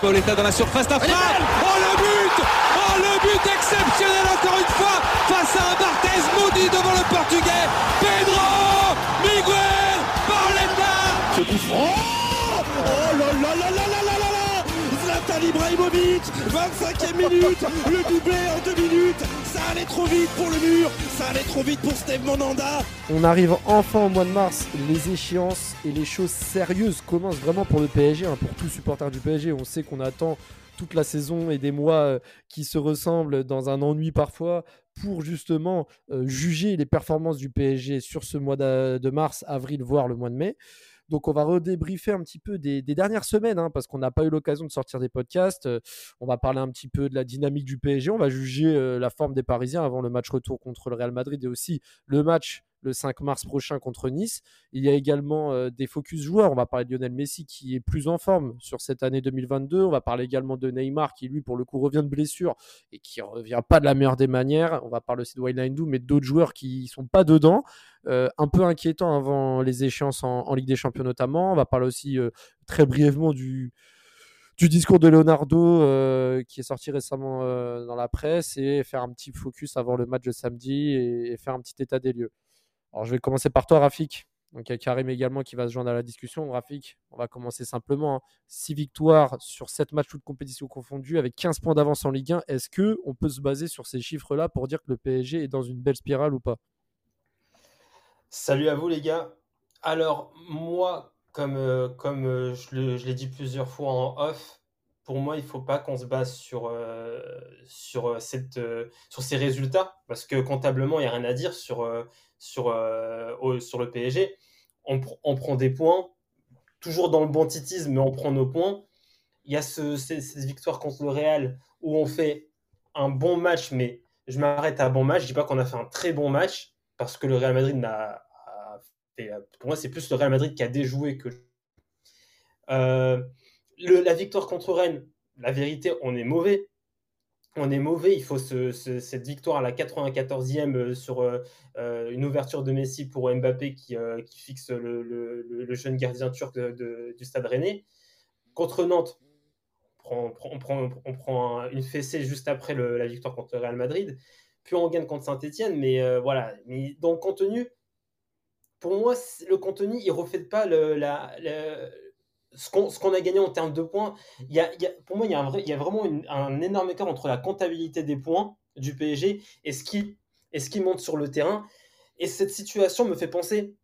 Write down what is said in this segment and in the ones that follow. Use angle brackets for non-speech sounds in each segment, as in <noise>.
Pauletta dans la surface, la frappe Oh le but. Oh le but exceptionnel encore une fois face à un Barthez maudit devant le portugais. Pedro Miguel Pauletta Ce coup Oh là là là là là là là Zlatan Ibrahimovic 25e minute. Le doublé en deux minutes allait trop vite pour le mur Ça allait trop vite pour Steve Monanda On arrive enfin au mois de mars, les échéances et les choses sérieuses commencent vraiment pour le PSG, hein, pour tout supporter du PSG. On sait qu'on attend toute la saison et des mois euh, qui se ressemblent dans un ennui parfois pour justement euh, juger les performances du PSG sur ce mois de mars, avril, voire le mois de mai. Donc, on va redébriefer un petit peu des, dernières semaines, hein, parce qu'on n'a pas eu l'occasion de sortir des podcasts. Euh, on va parler un petit peu de la dynamique du PSG. On va juger euh, la forme des Parisiens avant le match retour contre le Real Madrid et aussi le match le 5 mars prochain contre Nice. Il y a également euh, des focus joueurs. On va parler de Lionel Messi qui est plus en forme sur cette année 2022. On va parler également de Neymar qui, lui, pour le coup, revient de blessure et qui revient pas de la meilleure des manières. On va parler aussi de Wijnaldum, mais d'autres joueurs qui sont pas dedans. Euh, un peu inquiétant avant les échéances en, Ligue des Champions notamment. On va parler aussi euh, très brièvement du, discours de Leonardo qui est sorti récemment dans la presse et faire un petit focus avant le match de samedi et faire un petit état des lieux. Alors je vais commencer par toi Rafik. Donc il y a Karim également qui va se joindre à la discussion. Rafik, on va commencer simplement. 6 victoires sur 7 matchs toutes compétitions confondues avec 15 points d'avance en Ligue 1. Est-ce que on peut se baser sur ces chiffres-là pour dire que le PSG est dans une belle spirale ou pas? Salut à vous les gars. Alors moi, comme, euh, comme euh, je l'ai dit plusieurs fois en off, pour moi, il faut pas qu'on se base sur, euh, sur, euh, cette, euh, sur ces résultats, parce que comptablement, il n'y a rien à dire sur, sur, le PSG. On, pr- on prend des points, toujours dans le banditisme, mais on prend nos points. Il y a ce, cette victoire contre le Real où on fait un bon match, mais je m'arrête à bon match. Je dis pas qu'on a fait un très bon match, parce que le Real Madrid n'a pour moi, c'est plus le Real Madrid qui a déjoué que. La victoire contre Rennes, la vérité, on est mauvais. On est mauvais. Il faut ce- ce- cette victoire à la 94e euh, sur euh, euh, une ouverture de Messi pour Mbappé qui, fixe le, jeune gardien turc du stade rennais. Contre Nantes, on prend, une fessée juste après la victoire contre Real Madrid. Puis on gagne contre Saint-Etienne. Mais voilà. Mais dans le contenu, pour moi, le contenu, il ne reflète pas la, le- ce qu'on a gagné en termes de points. Y a, pour moi, il y a, y a vraiment un énorme écart entre la comptabilité des points du PSG et ce qui, et ce qui monte sur le terrain. Et cette situation me fait penser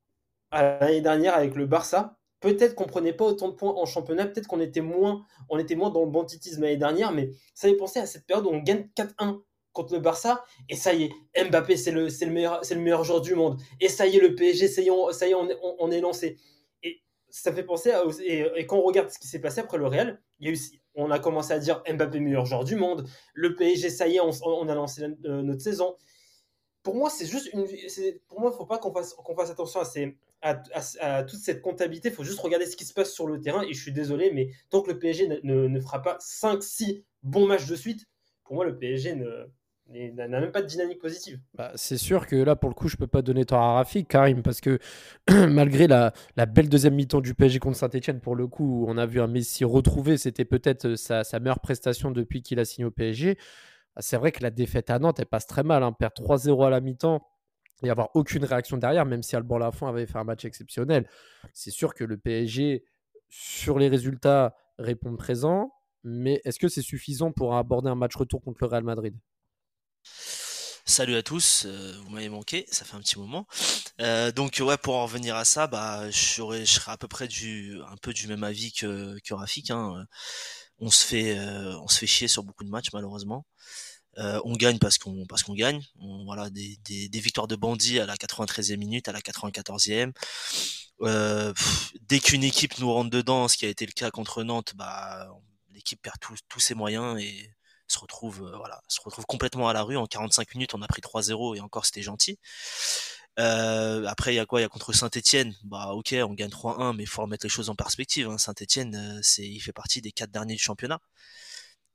à l'année dernière avec le Barça. Peut-être qu'on prenait pas autant de points en championnat, peut-être qu'on était moins, était moins dans le banditisme l'année dernière, mais ça fait penser à cette période où on gagne 4-1 contre le Barça, et ça y est, Mbappé, c'est le, le, meilleur, le meilleur joueur du monde. Et ça y est, le PSG, ça y est, ça y est, on est lancé. Ça fait penser à. Et, quand on regarde ce qui s'est passé après le Real, il y a eu, on a commencé à dire Mbappé, meilleur joueur du monde. Le PSG, ça y est, on, a lancé la- euh, notre saison. Pour moi, c'est juste une. Pour moi, faut pas qu'on fasse, qu'on fasse attention à, ces, à, toute cette comptabilité. Il faut juste regarder ce qui se passe sur le terrain. Et je suis désolé, mais tant que le PSG ne- ne fera pas 5-6 bons matchs de suite, pour moi, le PSG ne- n'a n'a même pas de dynamique positive. Bah, c'est sûr que là, pour le coup, je peux pas donner tort à Rafik, Karim, parce que <clears throat> malgré la, belle deuxième mi-temps du PSG contre Saint-Etienne, pour le coup, on a vu un Messi retrouvé, c'était peut-être euh, sa, meilleure prestation depuis qu'il a signé au PSG. Ah, C'est vrai que la défaite à Nantes, elle passe très mal. Hein. Perdre 3-0 à la mi-temps et avoir aucune réaction derrière, même si Alban Lafont avait fait un match exceptionnel. C'est sûr que le PSG, sur les résultats, répond présent. Mais est-ce que c'est suffisant pour aborder un match retour contre le Real Madrid? Salut à tous, euh, vous m'avez manqué, ça fait un petit moment. Euh, donc ouais, pour en revenir à ça, bah je serais, à peu près du, même avis que, que Rafik. Hein. On se fait, euh, on se fait chier sur beaucoup de matchs malheureusement. On gagne parce qu'on, gagne. Voilà, des, victoires de bandits à la 93e minute, à la 94e. Euh, pff, dès qu'une équipe nous rentre dedans, ce qui a été le cas contre Nantes, bah l'équipe perd tous ses moyens et se retrouve euh, voilà se retrouve complètement à la rue en 45 minutes on a pris 3-0 et encore c'était gentil euh, après il y a quoi? Il y a contre Saint-Etienne bah ok on gagne 3-1 mais il faut remettre les choses en perspective hein. Saint-Etienne euh, c'est il fait partie des quatre derniers du championnat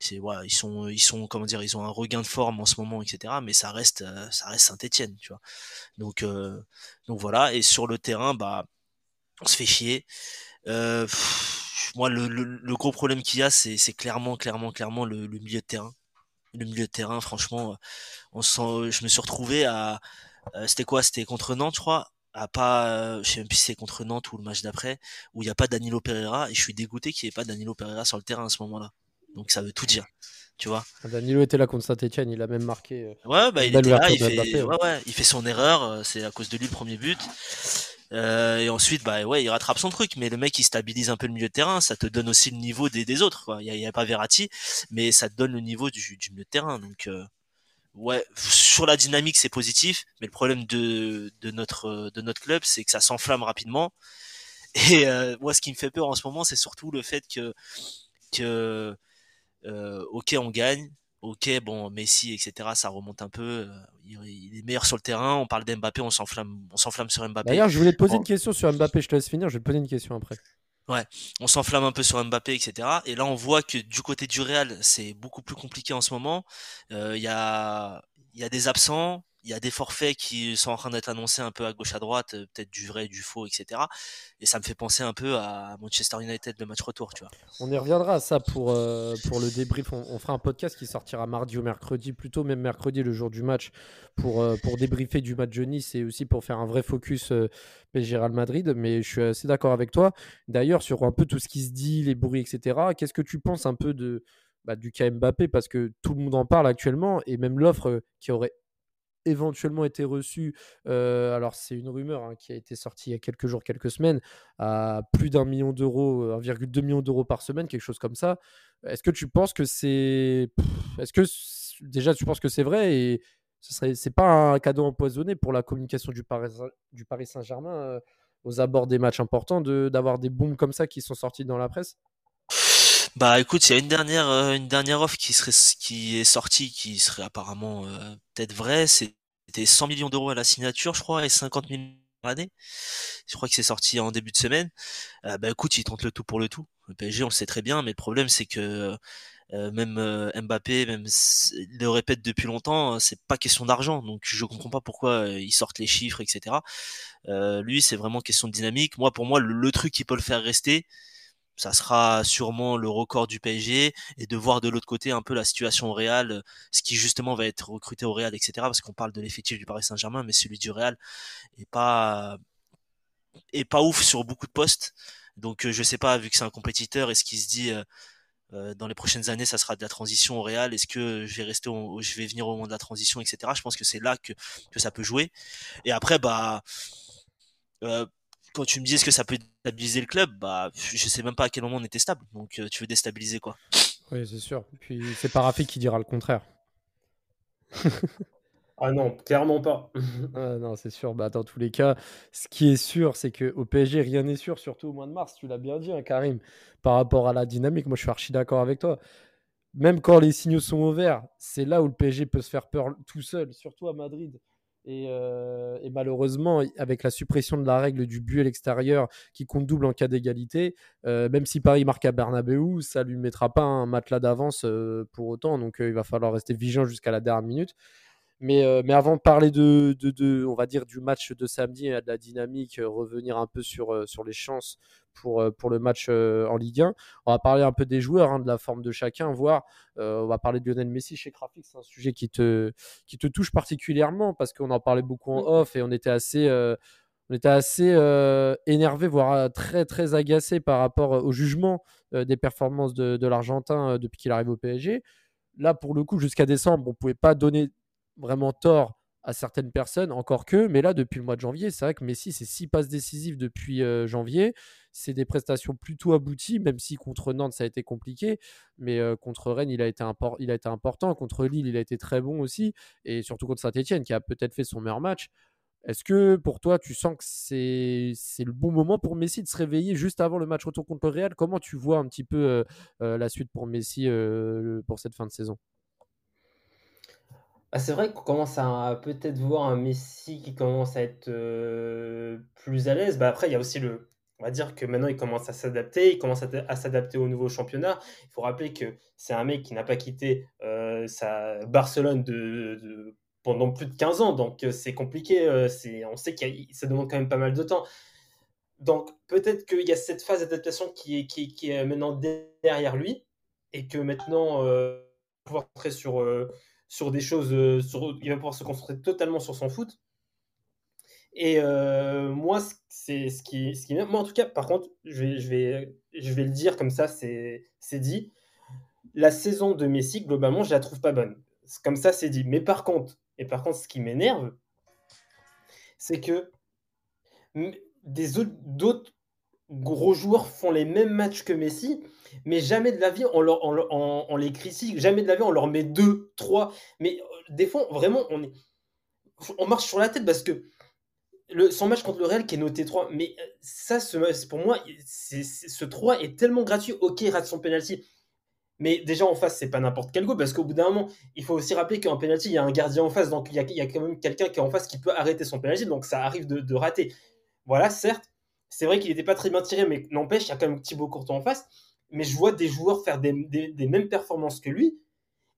c'est voilà, ils sont ils sont comment dire, ils ont un regain de forme en ce moment, etc. Mais ça reste ça reste Saint-Étienne, tu vois. Donc donc voilà. Et sur le terrain, bah on se fait chier. Moi, le, le, gros problème qu'il y a, c'est clairement, clairement, clairement le, le milieu de terrain le milieu de terrain, franchement, on sent, je me suis retrouvé à, c'était quoi, c'était contre Nantes, je crois, à pas, je sais même plus si c'est contre Nantes ou le match d'après, où il n'y a pas Danilo Pereira, et je suis dégoûté qu'il n'y ait pas Danilo Pereira sur le terrain à ce moment-là. Donc ça veut tout dire, tu vois? Ah, Danilo était là contre Saint-Etienne, il a même marqué. ouais, bah, il était là, il fait, ouais, ouais, il fait son erreur, c'est à cause de lui le premier but. Euh, et ensuite, bah ouais, il rattrape son truc, mais le mec il stabilise un peu le milieu de terrain, ça te donne aussi le niveau des, des autres. Quoi. Il y a, pas Verratti, mais ça te donne le niveau du, du milieu de terrain. Donc euh, ouais, sur la dynamique c'est positif, mais le problème de, de notre de notre club c'est que ça s'enflamme rapidement. <laughs> Et euh, moi, ce qui me fait peur en ce moment, c'est surtout le fait que que euh, ok, on gagne, ok, bon, Messi, etc., ça remonte un peu. Euh, il, est meilleur sur le terrain. On parle d'Mbappé, on s'enflamme, on s'enflamme sur Mbappé. D'ailleurs, je voulais te poser une question sur Mbappé. Je te laisse finir. Je vais te poser une question après. Ouais, on s'enflamme un peu sur Mbappé, etc. Et là, on voit que du côté du Real, c'est beaucoup plus compliqué en ce moment. Euh, il y a, il y a des absents il y a des forfaits qui sont en train d'être annoncés un peu à gauche à droite, euh, peut-être du vrai, du faux, etc. Et ça me fait penser un peu à Manchester United, le match retour, tu vois. On y reviendra à ça pour, euh, pour le débrief. On, fera un podcast qui sortira mardi ou mercredi, plutôt même mercredi, le jour du match, pour, euh, pour débriefer du match de Nice et aussi pour faire un vrai focus PSG Real Madrid. Mais je suis assez d'accord avec toi. D'ailleurs, sur un peu tout ce qui se dit, les bruits, etc., qu'est-ce que tu penses un peu de. Bah, du cas Mbappé? Parce que tout le monde en parle actuellement et même l'offre qui aurait éventuellement été reçu, euh, alors c'est une rumeur hein, qui a été sortie il y a quelques jours, quelques semaines, à plus d'un million d'euros, 1,2 million d'euros par semaine, quelque chose comme ça. Est-ce que tu penses que c'est... Est-ce que déjà tu penses que c'est vrai et ce serait c'est pas un cadeau empoisonné pour la communication du Paris, du Paris Saint-Germain euh, aux abords des matchs importants de, d'avoir des bombes comme ça qui sont sortis dans la presse? Bah écoute, il y a une dernière euh, une dernière offre qui serait qui est sortie qui serait apparemment euh, peut-être vraie, c'était 100 millions d'euros à la signature, je crois, et 50 millions par. Je crois que c'est sorti en début de semaine. Euh, bah écoute, ils tentent le tout pour le tout. Le PSG, on le sait très bien, mais le problème c'est que même Mbappé, même le répète depuis longtemps, c'est pas question d'argent. Donc je comprends pas pourquoi ils sortent les chiffres, etc. lui, c'est vraiment question de dynamique. Moi, pour moi, le truc qui peut le faire rester, ça sera sûrement le record du PSG et de voir de l'autre côté un peu la situation au Real, ce qui justement va être recruté au Real, etc. Parce qu'on parle de l'effectif du Paris Saint-Germain, mais celui du Real est pas est pas ouf sur beaucoup de postes. Donc je sais pas, vu que c'est un compétiteur, est-ce qu'il se dit euh, dans les prochaines années, ça sera de la transition au Real. Est-ce que je vais rester, je vais venir au moment de la transition, etc. Je pense que c'est là que, que ça peut jouer. Et après, bah, euh, quand tu me dis est-ce que ça peut déstabiliser le club, bah je sais même pas à quel moment on était stable. Donc euh, tu veux déstabiliser quoi? Oui, c'est sûr. Puis c'est pas qui dira le contraire. ah non, clairement pas. <laughs> ah non, c'est sûr. Bah, dans tous les cas, ce qui est sûr, c'est qu'au PSG, rien n'est sûr, surtout au mois de mars. Tu l'as bien dit, hein, Karim, par rapport à la dynamique. Moi, je suis archi d'accord avec toi. Même quand les signaux sont ouverts, c'est là où le PSG peut se faire peur tout seul, surtout à Madrid. Euh, et, malheureusement, avec la suppression de la règle du but à l'extérieur qui compte double en cas d'égalité, euh, même si Paris marque à Bernabeu, ça lui mettra pas un matelas d'avance euh, pour autant. Donc il va falloir rester vigilant jusqu'à la dernière minute. Mais, mais avant de parler de, de, on va dire, du match de samedi et de la dynamique, revenir un peu sur, sur les chances pour, euh, pour le match euh, en Ligue 1. On va parler un peu des joueurs, hein, de la forme de chacun, voir. Euh, on va parler de Lionel Messi chez Graphics, c'est un sujet qui te, qui te touche particulièrement parce qu'on en parlait beaucoup en off et on était assez on était assez énervé, voire très très agacé par rapport au jugement des performances de, de l'Argentin depuis qu'il arrive au PSG. Là, pour le coup, jusqu'à décembre, on ne pouvait pas donner vraiment tort à certaines personnes, encore que, mais là, depuis le mois de janvier, c'est vrai que Messi, c'est six passes décisives depuis janvier. C'est des prestations plutôt abouties, même si contre Nantes, ça a été compliqué. Mais contre Rennes, il a, été important. Contre Lille, il a été très bon aussi. Et surtout contre Saint-Etienne, qui a peut-être fait son meilleur match. Est-ce que pour toi, tu sens que c'est, le bon moment pour Messi de se réveiller juste avant le match retour contre le Real? Comment tu vois un petit peu la suite pour Messi pour cette fin de saison? Ah, c'est vrai qu'on commence à peut-être voir un Messi qui commence à être, plus à l'aise. Bah, après, il y a aussi le on va dire que maintenant il commence à s'adapter, il commence à, s'adapter au nouveau championnat. Il faut rappeler que c'est un mec qui n'a pas quitté euh, sa Barcelone pendant plus de 15 ans, donc euh, c'est compliqué. Euh, on sait que ça demande quand même pas mal de temps. Donc peut-être qu'il y a cette phase d'adaptation qui est, maintenant derrière lui et que maintenant va pouvoir sur, sur des choses, il va pouvoir se concentrer totalement sur son foot. Et moi, c'est ce qui, ce qui Moi, en tout cas, par contre, je vais, je vais, je vais le dire comme ça, c'est dit. La saison de Messi, globalement, je la trouve pas bonne. Comme ça, c'est dit. Mais par contre, et par contre, ce qui m'énerve, c'est que d'autres gros joueurs font les mêmes matchs que Messi, mais jamais de la vie on, leur, on, on les critique, jamais de la vie on leur met deux, trois. Mais des fois, vraiment, on, est, on marche sur la tête parce que le, son match contre le Real qui est noté 3, mais euh, ça, pour moi, ce 3 est tellement gratuit. Ok, il rate son penalty. Mais déjà en face, c'est pas n'importe quel goal parce qu'au bout d'un moment, il faut aussi rappeler qu'en penalty, il y a un gardien en face, donc il y a, il y a quand même quelqu'un qui est en face qui peut arrêter son penalty, donc ça arrive de, rater. Voilà, certes, c'est vrai qu'il n'était pas très bien tiré, mais n'empêche, il y a quand même Thibaut Courtois en face. Mais je vois des joueurs faire des, des mêmes performances que lui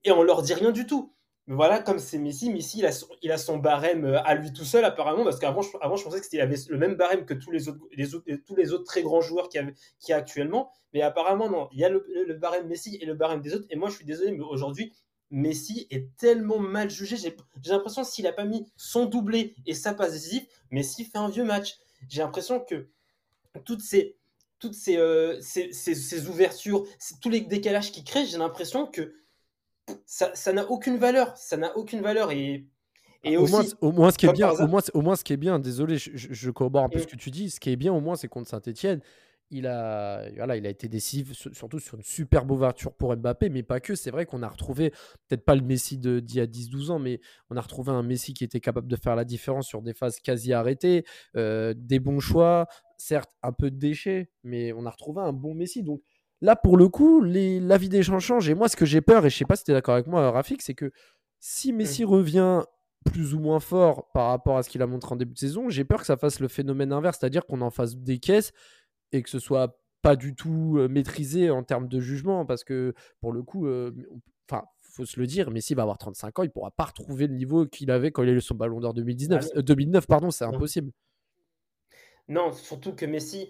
et on leur dit rien du tout voilà, comme c'est Messi, Messi, il a, son, il a son barème euh, à lui tout seul, apparemment, parce qu'avant, je, avant, je pensais qu'il avait le même barème que tous les autres, les autres, tous les autres très grands joueurs qu'il y, a actuellement. Mais apparemment, non. Il y a le, barème Messi et le barème des autres. Et moi, je suis désolé, mais aujourd'hui, Messi est tellement mal jugé. J'ai l'impression s'il n'a pas mis son doublé et sa passe décisive, Messi fait un vieux match. J'ai l'impression que toutes ces toutes ces, euh, ces, ces ouvertures, tous les décalages qu'il crée, j'ai l'impression que ça n'a aucune valeur. Ça n'a aucune valeur. Et, et au, moins, au moins, ce qui est bien, au moins, au moins, ce qui est bien, désolé, je, je, corrobore un peu ce que tu dis. Ce qui est bien, au moins, c'est contre Saint-Etienne. Il a, voilà, il a été décisif, surtout sur une superbe ouverture pour Mbappé, mais pas que. C'est vrai qu'on a retrouvé, peut-être pas le Messi d'il y a 10-12 ans, mais on a retrouvé un Messi qui était capable de faire la différence sur des phases quasi arrêtées, euh, des bons choix, certes un peu de déchets, mais on a retrouvé un bon Messi. Donc Là, pour le coup, les, la vie des gens change. Et moi, ce que j'ai peur, et je sais pas si tu es d'accord avec moi, Rafik, c'est que si Messi revient plus ou moins fort par rapport à ce qu'il a montré en début de saison, j'ai peur que ça fasse le phénomène inverse, c'est-à-dire qu'on en fasse des caisses et que ce soit pas du tout euh, maîtrisé en termes de jugement, parce que pour le coup, euh, enfin, faut se le dire, Messi va avoir 35 ans, il pourra pas retrouver le niveau qu'il avait quand il a eu son Ballon d'Or 2019, 2009, pardon, c'est impossible. Non, surtout que Messi,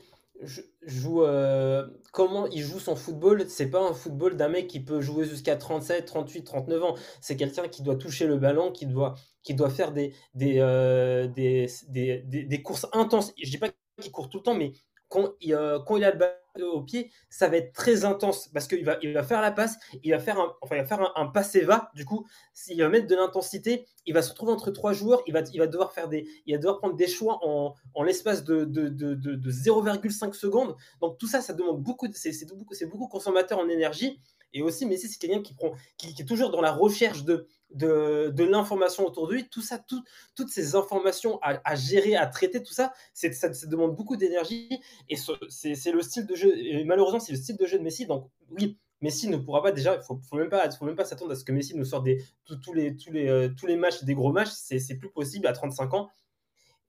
joue euh, comment il joue son football c'est pas un football d'un mec qui peut jouer jusqu'à 37 38 39 ans. C'est quelqu'un qui doit toucher le ballon qui doit qui doit faire euh, des, des, des, courses intenses. Je dis pas qu'il court tout le temps mais quand il, euh, quand il a le ballon au pied, ça va être très intense parce qu'il va, il va faire la passe, il va faire un, enfin, il va faire un, passe et va. Du coup, s'il va mettre de l'intensité, il va se retrouver entre trois joueurs, il va, il va devoir faire des, il va devoir prendre des choix en, en l'espace de, de, de, de 0,5 secondes. Donc tout ça, ça demande beaucoup, c'est, c'est beaucoup, c'est beaucoup consommateur en énergie. Et aussi, Messi, c'est quelqu'un qui, prend, qui, est toujours dans la recherche de, de, de l'information autour de lui. Tout ça, toutes ces informations à, gérer, à traiter, tout ça, ça, ça demande beaucoup d'énergie. Et c'est le style de jeu, et malheureusement, c'est le style de jeu de Messi. Donc, oui, Messi ne pourra pas déjà, il faut, faut même pas, faut même pas s'attendre à ce que Messi nous sorte des, tous, les, tous, les, euh, tous les matchs, des gros matchs. C'est plus possible à 35 ans.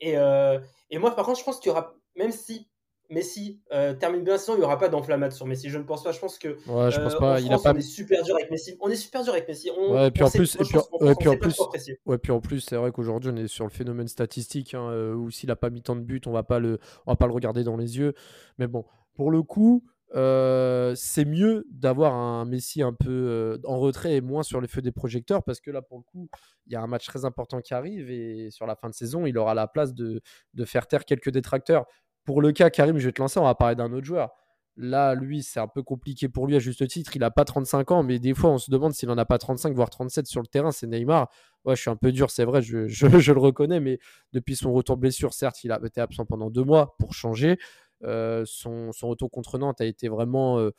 Et, euh, et moi, par contre, je pense qu'il y aura, même si Messi euh, termine bien sinon il n'y aura pas d'enflammade sur Messi. Je ne pense pas. Je pense que ouais, je pense pas. il a pas... on est super dur avec Messi. On est super dur avec Messi. On, ouais, et puis en plus, et puis, ouais, puis en plus, ouais, puis en plus, c'est vrai qu'aujourd'hui on est sur le phénomène statistique hein, euh, où s'il n'a pas mis tant de buts, on va pas le, on va pas le regarder dans les yeux. Mais bon, pour le coup. Euh, c'est mieux d'avoir un Messi un peu en retrait et moins sur les feux des projecteurs parce que là, pour le coup, il y a un match très important qui arrive et sur la fin de saison, il aura la place de, de faire taire quelques détracteurs. Pour le cas, Karim, je vais te lancer, on va parler d'un autre joueur. Là, lui, c'est un peu compliqué pour lui à juste titre. Il n'a pas 35 ans, mais des fois, on se demande s'il n'en a pas 35, voire 37 sur le terrain. C'est Neymar. Ouais, je suis un peu dur, c'est vrai, je, <laughs> le reconnais, mais depuis son retour blessure, certes, il a été absent pendant deux mois pour changer. Euh, son, retour contre Nantes a été vraiment euh,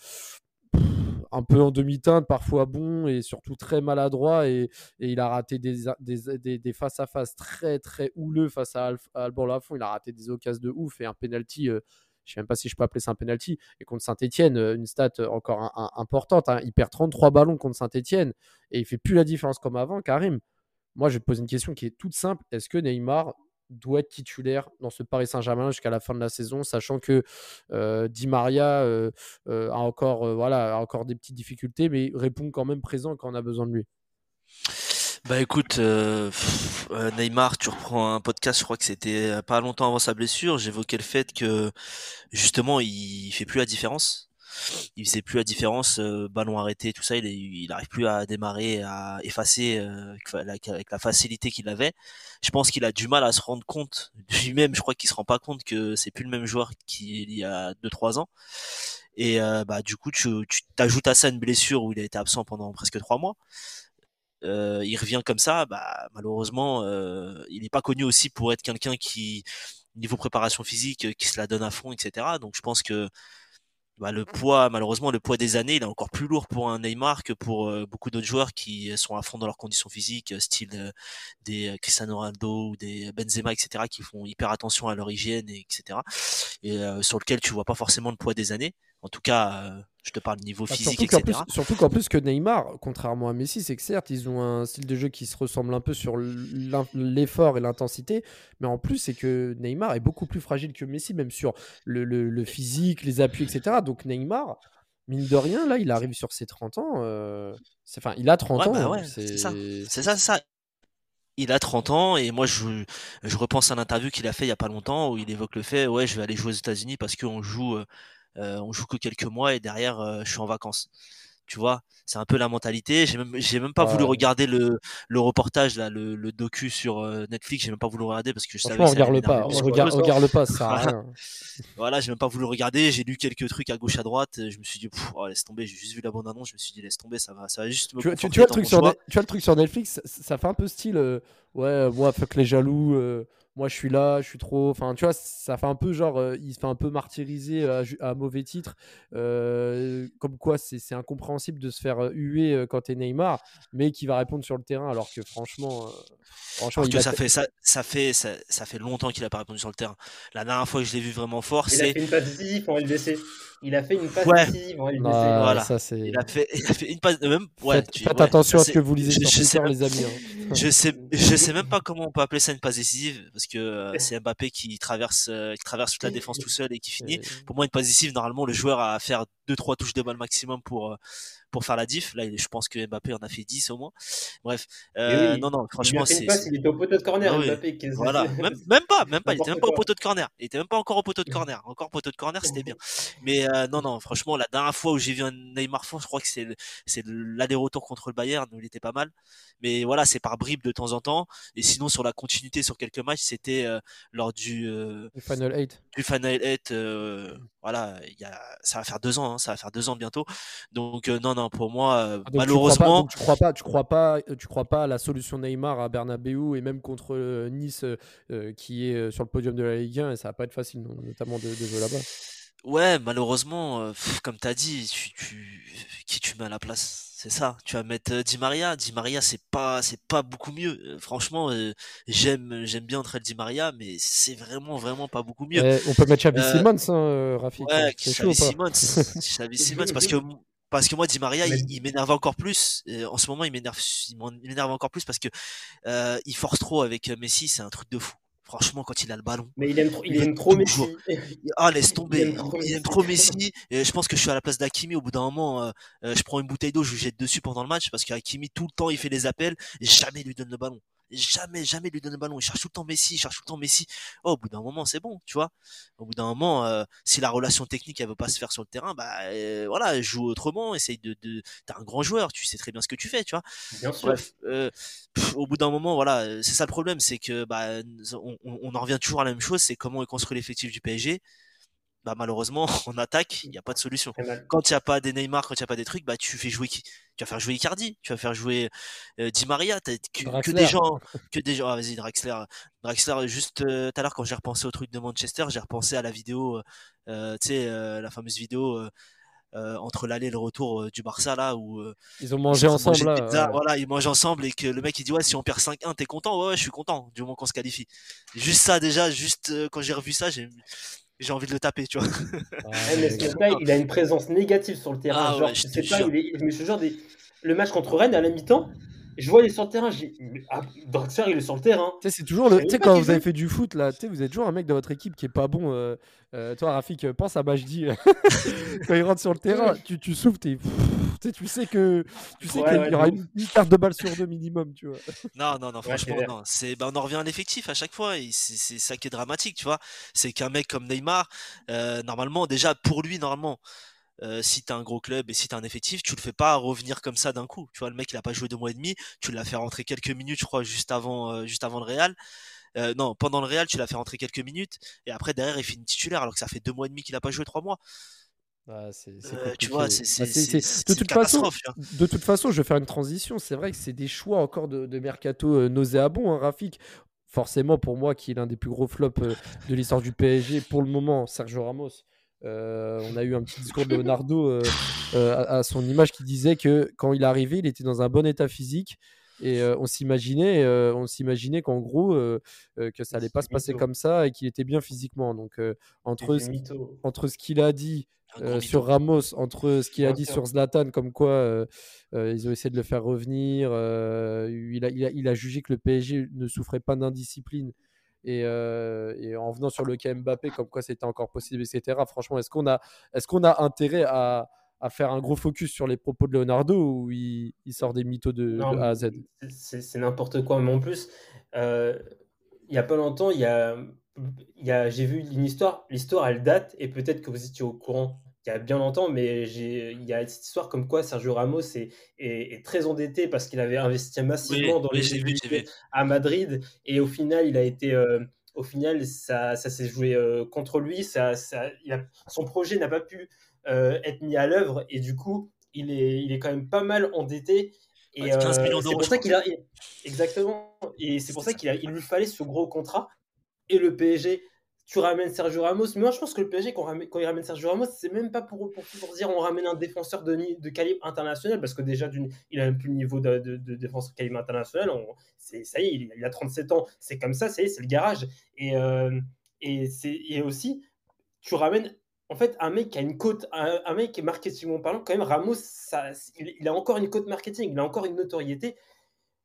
un peu en demi-teinte, parfois bon et surtout très maladroit. Et, il a raté des, des, face à face très très houleux face à Lafont. Il a raté des occasions de ouf et un penalty. Euh, je ne sais même pas si je peux appeler ça un penalty. Et contre Saint-Etienne, euh, une stat encore importante. Hein. Il perd 33 ballons contre Saint-Etienne et il fait plus la différence comme avant. Karim, moi je vais te poser une question qui est toute simple. Est-ce que Neymar doit être titulaire dans ce Paris Saint-Germain jusqu'à la fin de la saison, sachant que Di Maria a, encore, voilà, a encore des petites difficultés, mais répond quand même présent quand on a besoin de lui. Bah écoute, Neymar, tu reprends un podcast, je crois que c'était pas longtemps avant sa blessure, j'évoquais le fait que justement il fait plus la différence il faisait plus la différence, euh, ballon arrêté, tout ça, il, il arrive plus à démarrer, à effacer euh, avec, la, facilité qu'il avait. Je pense qu'il a du mal à se rendre compte lui-même. Je crois qu'il se rend pas compte que c'est plus le même joueur qu'il y a 2-3 ans. Et euh, bah du coup, tu t'ajoutes à ça une blessure où il a été absent pendant presque 3 mois. il revient comme ça, bah malheureusement, il n'est pas connu aussi pour être quelqu'un qui niveau préparation physique, qui se la donne à fond, etc. Donc je pense que bah, le poids, malheureusement, le poids des années, il est encore plus lourd pour un Neymar que pour euh, beaucoup d'autres joueurs qui sont à fond dans leurs conditions physiques, euh, style euh, des Cristiano Ronaldo ou des Benzema, etc., qui font hyper attention à leur hygiène, etc. Et sur lequel tu vois pas forcément le poids des années. En tout cas, euh, je te parle niveau bah, physique, surtout etc. surtout qu'en plus que Neymar, contrairement à Messi, c'est que certes, ils ont un style de jeu qui se ressemble un peu sur l'effort et l'intensité, mais en plus, c'est que Neymar est beaucoup plus fragile que Messi, même sur le, physique, les appuis, etc. Donc Neymar, mine de rien, là, il arrive sur ses 30 ans. Euh, enfin, il a 30 bah ans. c'est ça. C'est ça, ça. Il a 30 ans et moi je, je repense à l'interview qu'il a fait il y a pas longtemps où il évoque le fait ouais je vais aller jouer aux États-Unis parce qu'on joue euh, on joue que quelques mois et derrière euh, je suis en vacances. Tu vois c'est un peu la mentalité. J'ai même j'ai même pas voulu regarder le, le reportage là le, le docu sur euh, Netflix. J'ai même pas voulu regarder parce que je savais que regarde le pas. regarde, regarde le pas ça <laughs> voilà. j'ai même pas voulu regarder. J'ai lu quelques trucs à gauche à droite. Je me suis dit oh, laisse tomber. J'ai juste vu la bande annonce je me suis dit laisse tomber ça va ça va juste me tu, tu, tu, as le truc sur tu as le truc sur Netflix ça, fait un peu style ouais moi fuck les jaloux moi je suis là, je suis trop. Enfin, tu vois, ça fait un peu genre, euh, il se fait un peu martyriser à, mauvais titre. Euh, comme quoi, c'est incompréhensible de se faire euh, huer quand t'es Neymar, mais qui va répondre sur le terrain, alors que franchement. franchement ça, fait, ça, ça, fait, ça, ça fait longtemps qu'il a pas répondu sur le terrain. La dernière fois que je l'ai vu vraiment fort, c'est. Il a fait une passe LDC. Il a fait une passe décisive en LDC. voilà. Ça, il, a fait, il a fait une passe. Même, ouais, faites, tu, faites attention à ce que vous lisez je, sur Twitter, les amis. Hein. <laughs> je, sais, je sais même pas comment on peut appeler ça une passe décisive parce que euh, c'est Mbappé qui traverse, euh, qui traverse toute la défense tout seul et qui finit. Pour moi, une passe décisive, normalement, le joueur a à faire deux trois touches de balle maximum pour euh, pour faire la diff. Là, je pense que Mbappé en a fait 10 au moins. Bref, euh, non, non, franchement, c'est. Il était au poteau de corner, ah Mbappé. Voilà, <laughs> même, même, pas, même pas. Il était même pas au poteau de corner. Il était même pas encore au poteau de corner. Encore poteau de corner, c'était bien. Mais euh, non, non, franchement, la dernière fois où j'ai vu un Neymar fort, je crois que c'est c'est l'aller-retour contre le Bayern où il était pas mal. Mais voilà, c'est par bribes de temps en temps. Et sinon, sur la continuité sur quelques matchs, c'était euh, lors du, Final 8. Du Final 8, voilà, il y a, ça va faire deux ans, hein, ça va faire deux ans bientôt. Donc non, non, pour moi, ah, malheureusement, tu crois pas, tu crois pas, tu crois pas, à la solution Neymar à Bernabeu et même contre euh, Nice euh, qui est sur le podium de la Ligue 1 et ça va pas être facile, notamment de, jouer là-bas. Ouais, malheureusement, comme tu as dit, tu, qui tu mets à la place c'est ça, tu vas mettre Di Maria. Di Maria, c'est pas, c'est pas beaucoup mieux. franchement, j'aime, j'aime bien entre Di Maria, mais c'est vraiment, vraiment pas beaucoup mieux. Eh, on peut mettre Xavi Simons, hein, Rafi. Ouais, Xavi Simons, <laughs> Xavi Simons, parce que parce que moi Di Maria il, m'énerve encore plus en ce moment il m'énerve il m'énerve encore plus parce que il force trop avec Messi c'est un truc de fou Franchement, quand il a le ballon. Mais il aime, trop, il aime trop Messi. Ah, laisse tomber. Il aime trop, Messi. Et je pense que je suis à la place d'Akimi. Au bout d'un moment, euh, euh, je prends une bouteille d'eau, je lui jette dessus pendant le match parce qu'Akimi, tout le temps, il fait les appels et jamais il lui donne le ballon jamais, jamais lui donne le ballon. Il cherche tout le temps Messi, il cherche tout le temps Messi. Oh, au bout d'un moment, c'est bon, tu vois. Au bout d'un moment, euh, si la relation technique, elle veut pas se faire sur le terrain, bah euh, voilà, joue autrement, essaye de, de... T'es un grand joueur, tu sais très bien ce que tu fais, tu vois. Bref, euh, au bout d'un moment, voilà, c'est ça le problème, c'est que bah on, on, en revient toujours à la même chose, c'est comment est construit l'effectif du PSG bah malheureusement <laughs> en attaque il n'y a pas de solution. Quand il n'y a pas des Neymar quand il n'y a pas des trucs bah tu fais jouer qui tu vas faire jouer Icardi tu vas faire jouer euh, Di Maria que, que, des gens <laughs> que des gens ah, vas-y Draxler Draxler juste euh, tout à l'heure quand j'ai repensé au truc de Manchester j'ai repensé à la vidéo euh, tu sais la fameuse vidéo entre l'aller et le retour du Barça là où ils ont mangé ensemble voilà ils mangent ensemble et que le mec il dit ouais si on perd 5-1 t'es content ouais, ouais je suis content du moment qu'on se qualifie. Juste ça déjà juste quand j'ai revu ça j'ai j'ai envie de le taper, tu vois. mais ce il a une présence négative sur le terrain. Ah genre, je sais pas, il est, mais je genre, des... le match contre Rennes à la mi-temps, je vois, il est sur le terrain. J'ai... Ah, Draxler, il est sur le terrain. c'est toujours le. Tu sais, quand vous avez fait du foot, là, vous êtes toujours un mec de votre équipe qui est pas bon. Euh, euh, toi, Rafik, pense à Majdi. <laughs> quand il rentre sur le terrain, <laughs> tu, tu souffles, tu sais que tu sais qu'il y aura une, carte de balle sur deux minimum, tu vois. <laughs> Non, non, non, franchement, non. C'est, ben, on en revient à l'effectif à chaque fois. Et c'est, ça qui est dramatique, tu vois. C'est qu'un mec comme Neymar, euh, normalement, déjà, pour lui, normalement, euh, si t'as un gros club et si t'as un effectif, tu le fais pas revenir comme ça d'un coup. Tu vois, le mec il a pas joué deux mois et demi, tu l'as fait rentrer quelques minutes, je crois, juste avant, euh, juste avant le Real. Euh, non, pendant le Real, tu l'as fait rentrer quelques minutes et après derrière il finit titulaire alors que ça fait deux mois et demi qu'il a pas joué trois mois. Ah, c'est, tu vois, c'est, de toute façon. De toute façon, je vais faire une transition. C'est vrai que c'est des choix encore de, mercato nauséabonds, hein, Rafik forcément pour moi qui est l'un des plus gros flops de l'histoire du PSG pour le moment, Sergio Ramos. Euh, on a eu un petit discours de Leonardo euh, euh, à, son image qui disait que quand il est arrivé, il était dans un bon état physique. Et on s'imaginait, on s'imaginait qu'en gros, que ça allait pas se passer comme ça et qu'il était bien physiquement. Donc entre, ce, entre ce qu'il a dit sur Ramos, entre ce qu'il a dit sur Zlatan, comme quoi ils ont essayé de le faire revenir, il a, il, a, jugé que le PSG ne souffrait pas d'indiscipline euh, et, en venant sur le cas Mbappé, comme quoi c'était encore possible, etc. Franchement, est-ce qu'on a, est qu'on a intérêt à, à, faire un gros focus sur les propos de Leonardo ou il, il sort des mythos de, A à Z? C'est n'importe quoi, mais en plus, euh, il n'y a pas longtemps, il y a, y a, j'ai vu une histoire, l'histoire elle date et peut-être que vous étiez au courant il y a bien longtemps, mais il y a cette histoire comme quoi Sergio Ramos est, est, très endetté parce qu'il avait investi massivement dans les à Madrid et au final, il a été. Euh, au final, ça, ça s'est joué euh, contre lui. Ça, ça, son projet n'a pas pu euh, être mis à l'œuvre et du coup, il est, il est quand même pas mal endetté. Et c'est pour ça qu'il a exactement. Et c'est pour ça qu'il il lui fallait ce gros contrat. Et le PSG tu ramènes Sergio Ramos. Mais moi, je pense que le PSG, quand, il ramène Sergio Ramos, c'est même pas pour, pour, dire on ramène un défenseur de, de calibre international, parce que déjà, il a même plus le niveau de, de, défenseur de calibre international. ça y est, il, a 37 ans. C'est comme ça, c'est le garage. Et, euh, et, et aussi, tu ramènes en fait, un mec qui a une cote, un, mec qui est marketingement parlant, quand même, Ramos, ça, il, il, a encore une cote marketing, il a encore une notoriété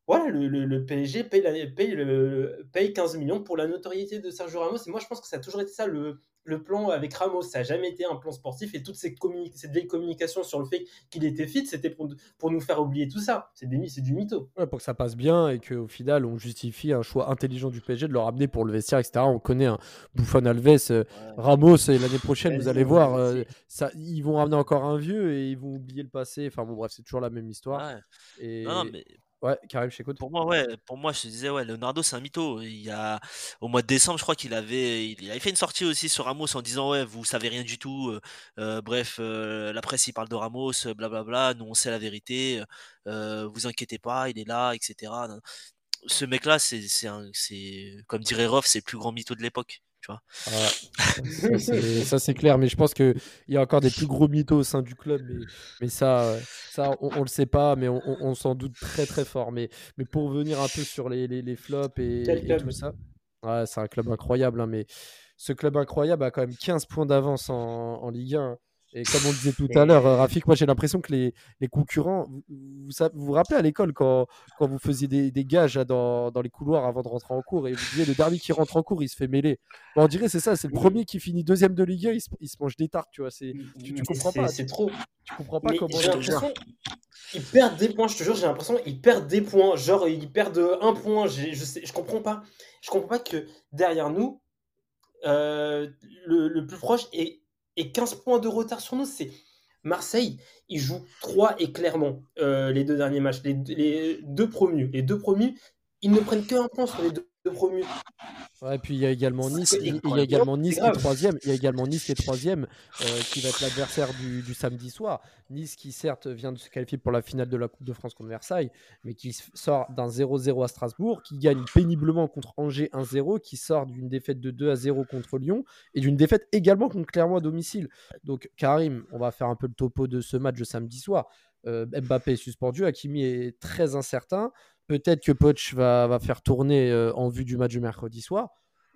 voilà, le, le, PSG paye, paye, le, paye 15 millions pour la notoriété de Sergio Ramos. Et moi, je pense que ça a toujours été ça le, le plan avec Ramos. Ça n'a jamais été un plan sportif. Et toute ces cette vieille communication sur le fait qu'il était fit, c'était pour, pour nous faire oublier tout ça. C'est du mytho. pour que ça passe bien et qu'au final, on justifie un choix intelligent du PSG de le ramener pour le vestiaire, etc. On connaît un Bouffon Alves, euh, Ramos, et l'année prochaine, vous allez voir, euh, ça, ils vont ramener encore un vieux et ils vont oublier le passé. Enfin bon, bref, c'est toujours la même histoire. Et... Non, mais Ouais, Karim, je. Pour moi, ouais, pour moi, je te disais, ouais, Leonardo, c'est un mytho. Il y a, au mois de décembre, je crois qu'il avait, il avait fait une sortie aussi sur Ramos en disant, ouais, vous savez rien du tout. Euh, euh, bref, euh, la presse, il parle de Ramos, blablabla. Nous, on sait la vérité. vous inquiétez pas, il est là, etc. Ce mec-là, c'est, c'est, comme dirait Roff, c'est le plus grand mytho de l'époque. <laughs> ça, c'est clair, mais je pense qu'il y a encore des plus gros mythos au sein du club, mais, ça, ça on, ne le sait pas, mais on, s'en doute très très fort. Mais, mais pour revenir un peu sur les, les, flops et, tout ça, c'est un club incroyable, hein, mais ce club incroyable a quand même 15 points d'avance en, en Ligue 1. Et comme on disait tout à l'heure, euh, Rafik, moi j'ai l'impression que les, les concurrents, vous, vous, vous, rappelez à l'école quand, quand vous faisiez des, des gages dans, dans, les couloirs avant de rentrer en cours et vous disiez le dernier qui rentre en cours il se fait mêler. on dirait c'est ça, c'est le premier qui finit deuxième de Ligue 1, il se, il se mange des tartes, tu vois. C'est, tu, tu comprends pas. C'est trop. Tu comprends pas comment. J'ai l'impression ils perdent des points, je te jure, j'ai l'impression qu'ils perdent des points. Genre ils perdent un point, je, sais, je comprends pas. Je comprends pas que derrière nous, euh, le, le plus proche est et 15 points de retard sur nous. C'est Marseille, ils jouent 3 et clairement euh, les deux derniers matchs, les, deux promus. Les deux promus, ils ne prennent qu'un point sur les deux promu. Ouais, et puis il y a également Nice, il y a également Nice qui est troisième, il y a également Nice qui est troisième, euh, qui va être l'adversaire du, du, samedi soir. Nice qui certes vient de se qualifier pour la finale de la Coupe de France contre Versailles, mais qui sort d'un 0-0 à Strasbourg, qui gagne péniblement contre Angers 1-0, qui sort d'une défaite de 2 à 0 contre Lyon et d'une défaite également contre Clermont à domicile. Donc Karim, on va faire un peu le topo de ce match de samedi soir. Euh, Mbappé est suspendu, Hakimi est très incertain. Peut-être que Poch va, faire tourner euh, en vue du match du mercredi soir.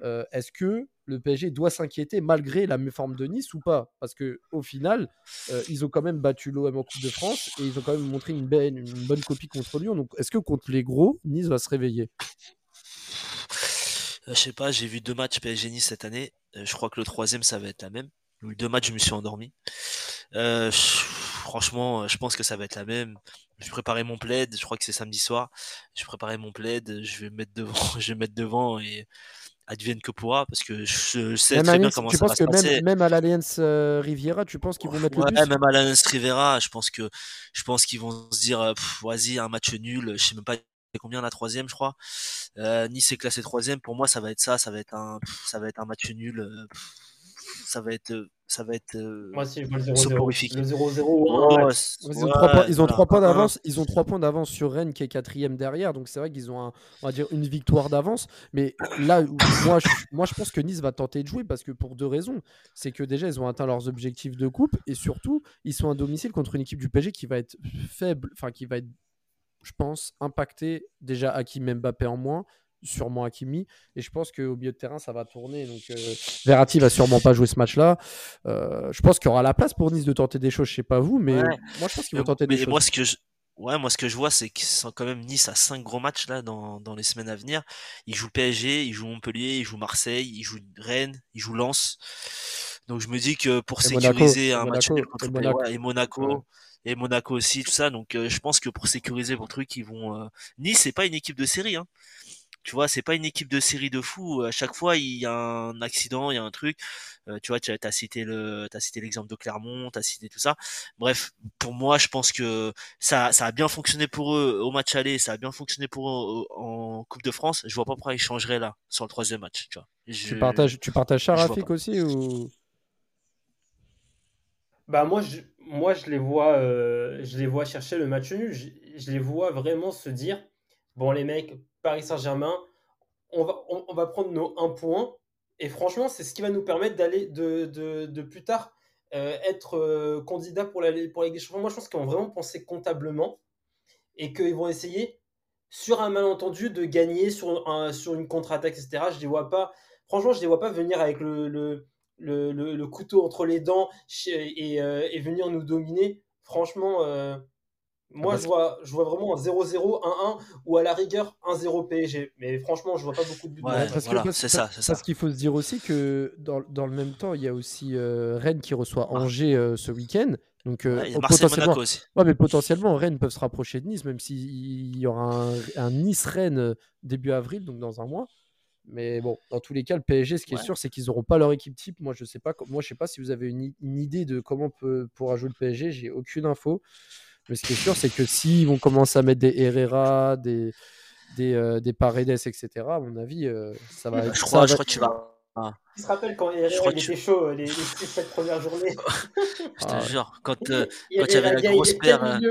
Euh, est-ce que le PSG doit s'inquiéter malgré la forme de Nice ou pas? Parce que au final, euh, ils ont quand même battu l'OM en Coupe de France et ils ont quand même montré une, une bonne copie contre Lyon. Donc est-ce que contre les gros, Nice va se réveiller? Je sais pas, j'ai vu deux matchs PSG Nice cette année. je crois que le troisième, ça va être la même. deux matchs, je me suis endormi. franchement, je pense que ça va être la même je préparais mon plaid, je crois que c'est samedi soir. Je préparais mon plaid, je vais me mettre devant, <laughs> je vais mettre devant et advienne que pourra parce que je, sais très bien comment ça va se passer. Même, à l'Alliance euh, Riviera, tu penses qu'ils vont mettre ouais, le même à l'Alliance Riviera, je pense que je pense qu'ils vont se dire euh, vas-y un match nul, je sais même pas combien la troisième je crois. Euh, nice est classé troisième, pour moi ça va être ça, ça va être un ça va être un match nul. Euh, ça va être ça va être Moi aussi, je vois le 0-0. Le 0-0 ils ont trois points d'avance. Ils ont trois points d'avance sur Rennes qui est quatrième derrière. Donc c'est vrai qu'ils ont un, on va dire une victoire d'avance. Mais là, <coughs> moi, je, moi, je pense que Nice va tenter de jouer parce que pour deux raisons. C'est que déjà, ils ont atteint leurs objectifs de coupe et surtout, ils sont à domicile contre une équipe du PSG qui va être faible, enfin qui va être, je pense, impacté déjà à qui Mbappé en moins sûrement Hakimi. Et je pense qu'au milieu de terrain, ça va tourner. Donc euh, Verratti va sûrement pas jouer ce match-là. Euh, je pense qu'il y aura la place pour Nice de tenter des choses. Je sais pas vous, mais moi je pense qu'ils vont tenter des choses. Moi, ce que je... Ouais, moi ce que je vois, c'est qu'ils sont quand même Nice à 5 gros matchs là dans, dans les semaines à venir. Ils jouent PSG, ils jouent Montpellier, ils jouent Marseille, ils jouent Rennes, ils jouent Lens. Donc je me dis que pour sécuriser un match contre Monaco, et Monaco, et Monaco aussi, tout ça. Donc euh, je pense que pour sécuriser vos trucs, ils vont. Nice, c'est pas une équipe de série. Hein. Tu vois, c'est pas une équipe de série de fous. À chaque fois, il y a un accident, il y a un truc. Euh, tu vois, tu as, cité le, as cité l'exemple de Clermont, tu as cité tout ça. Bref, pour moi, je pense que ça, ça a bien fonctionné pour eux au match aller, ça a bien fonctionné pour eux en Coupe de France. Je vois pas pourquoi ils changeraient là sur le troisième match. Tu, vois. tu partages, tu partages ça, Rafik aussi ou? Bah moi, je, moi, je les vois, euh, je les vois chercher le match nul. je les vois vraiment se dire, bon les mecs, Paris Saint-Germain, on va, on, va prendre nos 1 point. Et franchement, c'est ce qui va nous permettre d'aller de, de, plus tard euh, être euh, candidat pour la, pour. Moi, je pense qu'ils vont vraiment penser comptablement et qu'ils vont essayer, sur un malentendu, de gagner sur, un, sur une contre-attaque, etc. Je les vois pas, franchement, je les vois pas venir avec le, le, le, couteau entre les dents et, euh, et, venir nous dominer. Franchement, moi, je vois, je vois vraiment un 0-0, 1-1 ou à la rigueur 1-0 PSG. Mais franchement, je vois pas beaucoup de buts. Ouais, parce voilà, c'est ça, ça. Parce qu'il faut se dire aussi que dans, dans, le même temps, il y a aussi euh, Rennes qui reçoit Angers euh, ce week-end. Donc, euh, potentiellement, aussi. Ouais, mais potentiellement, Rennes peuvent se rapprocher de Nice, même s'il y aura un, Nice-Rennes début avril, donc dans un mois. Mais bon, dans tous les cas, le PSG, ce qui est sûr, c'est qu'ils n'auront pas leur équipe type. Moi, je sais pas. Moi, je sais pas si vous avez une, une idée de comment peut, pourra jouer le PSG. J'ai aucune info. Mais ce qui est sûr, c'est que s'ils vont commencer à mettre des Herrera, des, des, euh, des Paredes, etc., à mon avis, euh, ça va être. Je crois, je crois que tu vas. Ah. Tu te rappelles quand Herrera était chaud les, les six, sept premières journées <laughs> Je te jure, quand, <laughs> euh, quand il y avait la grosse paire. <laughs>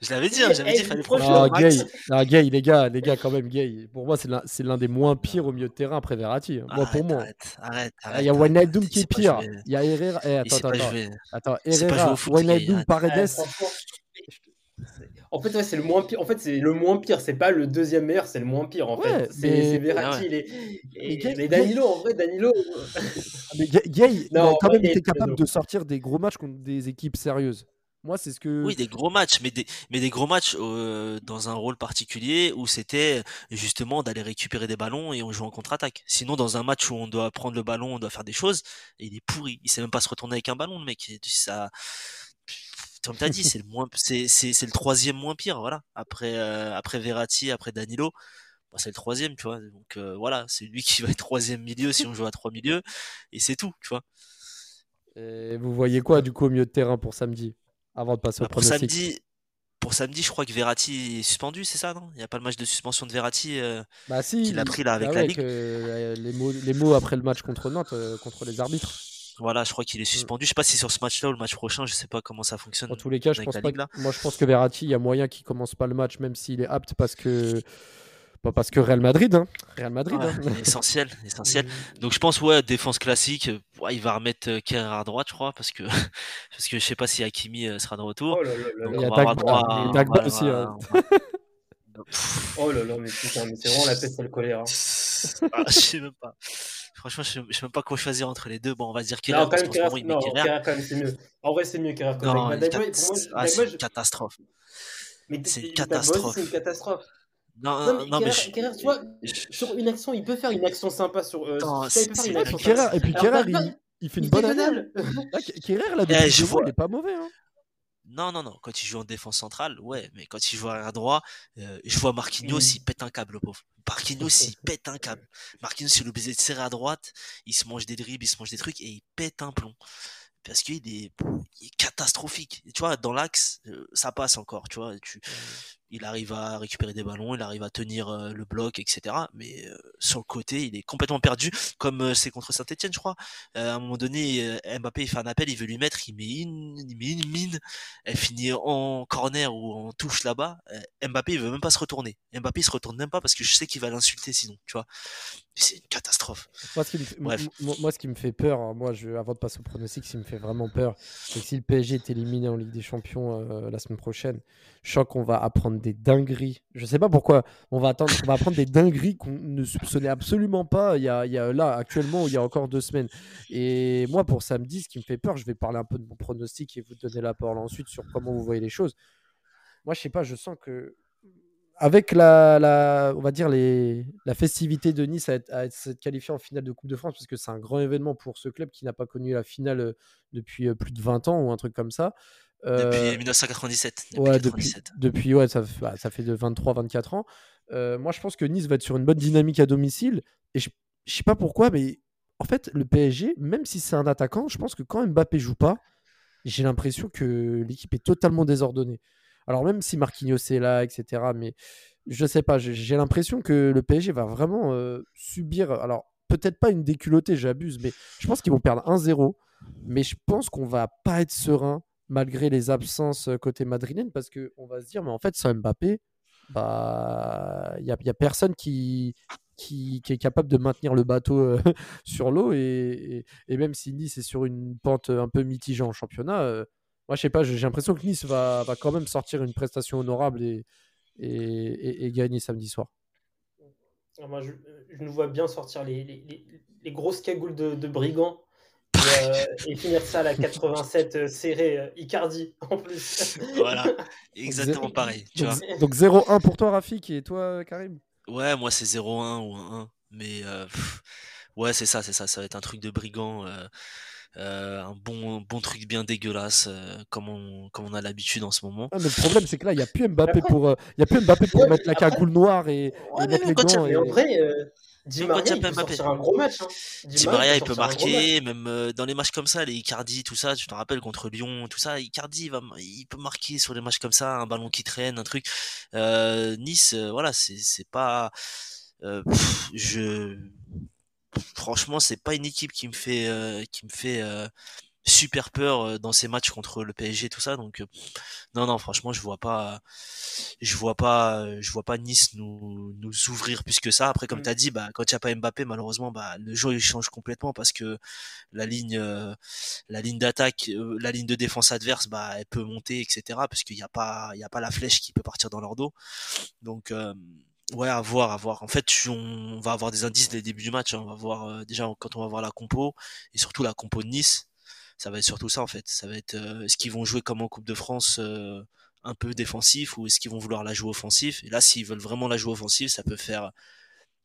Je l'avais dit, hein, j'avais dit, il fallait prendre ah, gay, ah, gay, les gars, les gars, quand même, gay. Pour moi, c'est l'un des moins pires au milieu de terrain après Verratti. Hein. Moi, pour moi. Arrête, arrête, ah, Il y a Wijnaldum qui est pire. Il y a Herrera. Eh, attends, attends, attends. Attends, Herrera, Wijnaldum, Paredes. En fait, ouais, c'est le moins pire. En fait, c'est le moins pire. C'est pas le deuxième meilleur, c'est le moins pire. En fait, c'est Verratti. Ouais. Mais Danilo, en vrai, Danilo. <laughs> mais Gay, il a quand même été capable de sortir des gros matchs contre des équipes sérieuses. Moi, c'est ce que. Oui, des gros matchs, mais des, mais des gros matchs euh, dans un rôle particulier où c'était justement d'aller récupérer des ballons et on joue en contre-attaque. Sinon, dans un match où on doit prendre le ballon, on doit faire des choses, il est pourri. Il sait même pas se retourner avec un ballon, le mec. Ça, comme t'as dit, <laughs> c'est le moins, c'est, c'est, c'est le troisième moins pire, voilà. Après, euh, après Verratti, après Danilo, bah, c'est le troisième, tu vois. Donc euh, voilà, c'est lui qui va être troisième milieu si on joue à trois milieux, et c'est tout, tu vois. Et vous voyez quoi du coup au milieu de terrain pour samedi? Avant de passer au bah, pour samedi, pour samedi, je crois que Verratti est suspendu, c'est ça, non? Il n'y a pas le match de suspension de Verratti euh, bah, si, qu'il a pris là avec bah la Ligue. Euh, les, mots, les mots après le match contre Nantes, euh, contre les arbitres. Voilà, je crois qu'il est mm. suspendu. Je sais pas si sur ce match-là ou le match prochain, je sais pas comment ça fonctionne. En tous les cas, je pense pas. moi, je pense que Verratti, il y a moyen qu'il commence pas le match, même s'il est apte, parce que pas parce que Real Madrid, hein. Real Madrid. hein. Essentiel, essentiel. <laughs> Donc je pense ouais défense classique. Ouais, il va remettre euh, Kerr à droite, je crois, parce que <laughs> parce que je sais pas si Hakimi euh, sera de retour. Oh là là là il y a Dagba, aussi. Hein. <laughs> Oh là là, mais putain, mais c'est vraiment la peste et le choléra. Ah, je sais même pas. Franchement, je sais, même pas quoi choisir entre les deux. Bon, on va dire Non, quand même, met non, quand même, c'est mieux. En vrai, c'est mieux que Non, Dagba. pour moi, ah, c'est une catastrophe. mais c'est une catastrophe. c'est une catastrophe. Non, Non, non, mais non, mais Kerrer, je- Kerrer, tu vois, sur une action, il peut faire une action sympa sur. Euh, peut c'est- une action Et puis sympa. Kerrer, et puis Alors, Kerrer, Dagba, il, il fait une il bonne année. Kerrer, là, Eh, depuis je deux mois, vois. il est pas mauvais. Hein. Non, non, non. Quand il joue en défense centrale, ouais, mais quand il joue à droit, euh, je vois Marquinhos, Mm. il pète un câble, le pauvre. Marquinhos, il pète un câble. Marquinhos, il est obligé de serrer à droite, il se mange des dribbles, il se mange des trucs et il pète un plomb. Parce qu'il est, il est catastrophique. Tu vois, dans l'axe, euh, ça passe encore, tu vois. Tu, il arrive à récupérer des ballons, il arrive à tenir euh, le bloc, etc. Mais euh, sur le côté, il est complètement perdu, comme euh, c'est contre Saint-Etienne, je crois. À un moment donné, Mbappé il fait un appel, il veut lui mettre, il met une, il met une mine, elle finit en corner ou en touche là-bas. Mbappé il veut même pas se retourner. Mbappé il se retourne même pas parce que je sais qu'il va l'insulter sinon, tu vois. C'est une catastrophe. Moi, ce qui me fait, Bref. m- m- moi, ce qui me fait peur, hein, moi, je, avant de passer au pronostic, ce qui me fait vraiment peur, c'est que si le PSG est éliminé en Ligue des Champions la semaine prochaine, je sens qu'on va apprendre des dingueries. Je sais pas pourquoi, on va, attendre, on va apprendre des dingueries qu'on ne soupçonnait absolument pas il y, a, il y a là, actuellement, il y a encore deux semaines. Et moi, pour samedi, ce qui me fait peur, je vais parler un peu de mon pronostic et vous donner la parole ensuite sur comment vous voyez les choses. Moi, je sais pas, je sens que avec la, on va dire la festivité de Nice à, être- à être- qualifié en finale de Coupe de France, parce que c'est un grand événement pour ce club qui n'a pas connu la finale euh, depuis euh, plus de 20 ans ou un truc comme ça. Euh, Depuis 1997. Depuis ouais, depuis, 97. depuis ouais, ça, f- bah, ça fait de 23-24 ans. Euh, moi, je pense que Nice va être sur une bonne dynamique à domicile. Et je, je sais pas pourquoi, mais en fait, le PSG, même si c'est un attaquant, je pense que quand Mbappé joue pas, j'ai l'impression que l'équipe est totalement désordonnée. Alors même si Marquinhos est là, etc. Mais je sais pas, j'ai- j'ai l'impression que le PSG va vraiment euh, subir. Alors peut-être pas une déculottée, j'abuse, mais je pense qu'ils vont perdre 1-0. Mais je pense qu'on va pas être serein malgré les absences euh, côté madrilène parce qu'on va se dire, mais en fait, sans Mbappé, bah, il n'y a, y a personne qui, qui, est capable de maintenir le bateau euh, <laughs> sur l'eau. Et, même si Nice est sur une pente un peu mitigée en championnat, euh, moi, je sais pas, j'ai l'impression que Nice va, quand même sortir une prestation honorable et, gagner samedi soir. Alors Moi, je, je nous vois bien sortir les, grosses cagoules de brigands et, euh, et finir ça à la 87 euh, serré euh, Icardi en plus. <laughs> Voilà, exactement pareil. Tu vois. Donc, donc 0-1 pour toi, Rafik, et toi, Karim? Ouais, moi c'est 0-1 ou 1-1. Mais euh, pff, ouais, c'est ça, c'est ça. Ça va être un truc de brigand. euh, euh, un bon, bon truc bien dégueulasse, euh, comme, on, comme on a l'habitude en ce moment. Ah, mais le problème, c'est que là, il n'y a plus Mbappé Après- pour, euh, il y a plus Mbappé pour Ouais, mettre la cagoule noire et, et Ouais, mais mettre les gants. Et- en vrai, euh, Di Même quand Maria, il y a il pas peut Mbappé. sortir un gros match. Hein. Di Maria, il peut marquer, même euh, dans les matchs comme ça, les Icardi, tout ça, tu te rappelles contre Lyon, tout ça, Icardi, il, va, il peut marquer sur des matchs comme ça, un ballon qui traîne, un truc. Euh, nice, euh, voilà, c'est pas, euh, pff, je, franchement, c'est pas une équipe qui me fait, euh, qui me fait euh, super peur euh, dans ces matchs contre le PSG, tout ça. Donc, euh, non, non, franchement, je vois pas, je vois pas, je vois pas Nice nous, nous ouvrir plus que ça. Après, comme Mm. tu as dit, bah, quand il n'y a pas Mbappé, malheureusement, bah, le jeu il change complètement parce que la ligne, euh, la ligne d'attaque, la ligne de défense adverse, bah, elle peut monter, etc. Parce qu'il n'y a pas, il y a pas la flèche qui peut partir dans leur dos. Donc, euh, ouais, à voir, à voir. En fait, on va avoir des indices dès le début du match. hein. On va voir euh, déjà quand on va voir la compo et surtout la compo de Nice. Ça va être surtout ça en fait. Ça va être euh, est-ce qu'ils vont jouer comme en Coupe de France euh, un peu défensif ou est-ce qu'ils vont vouloir la jouer offensif Et là, s'ils veulent vraiment la jouer offensive, ça peut faire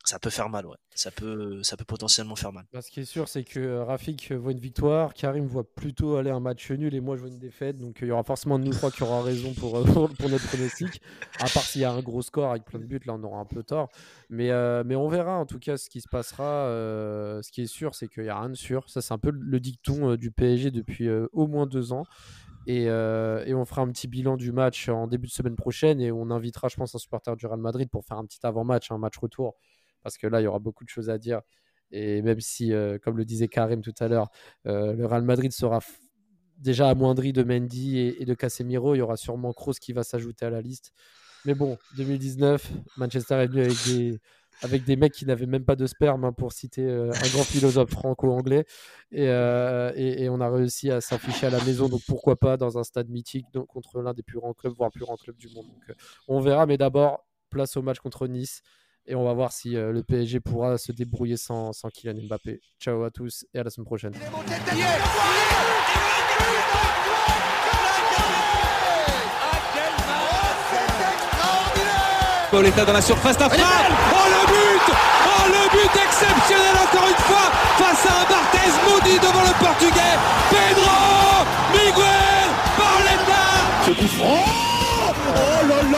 ça peut faire mal, ouais. Ça peut ça peut potentiellement faire mal. Bah, ce qui est sûr, c'est que euh, Rafik voit une victoire, Karim voit plutôt aller un match nul et moi je vois une défaite. Donc euh, il y aura forcément de nous trois qui aura raison pour, euh, <laughs> pour, notre pronostic. À part s'il y a un gros score avec plein de buts, là on aura un peu tort. Mais, mais on verra en tout cas ce qui se passera. Ce qui est sûr, c'est qu'il n'y a rien de sûr. Ça, c'est un peu le dicton du PSG depuis au moins deux ans. Et on fera un petit bilan du match en début de semaine prochaine et on invitera, je pense, un supporter du Real Madrid pour faire un petit avant-match, un match retour. Parce que là, il y aura beaucoup de choses à dire. Et même si, euh, comme le disait Karim tout à l'heure, euh, le Real Madrid sera déjà amoindri de Mendy et, de Casemiro, il y aura sûrement Kroos qui va s'ajouter à la liste. Mais bon, 2019, Manchester est venu avec des, avec des mecs qui n'avaient même pas de sperme, hein, pour citer euh, un grand philosophe franco-anglais. Et, et- on a réussi à s'afficher à la maison, donc pourquoi pas dans un stade mythique donc, contre l'un des plus grands clubs, voire plus grands clubs du monde. On verra, mais d'abord, place au match contre Nice. Et on va voir si euh, le PSG pourra se débrouiller sans, sans Kylian Mbappé. Ciao à tous et à la semaine prochaine. Pauletta dans la surface d'affaire. Oh le but. Oh le but exceptionnel encore une fois face à un Barthez maudit devant le portugais. Pedro Miguel Pauletta Ce coup franc. Oh là là.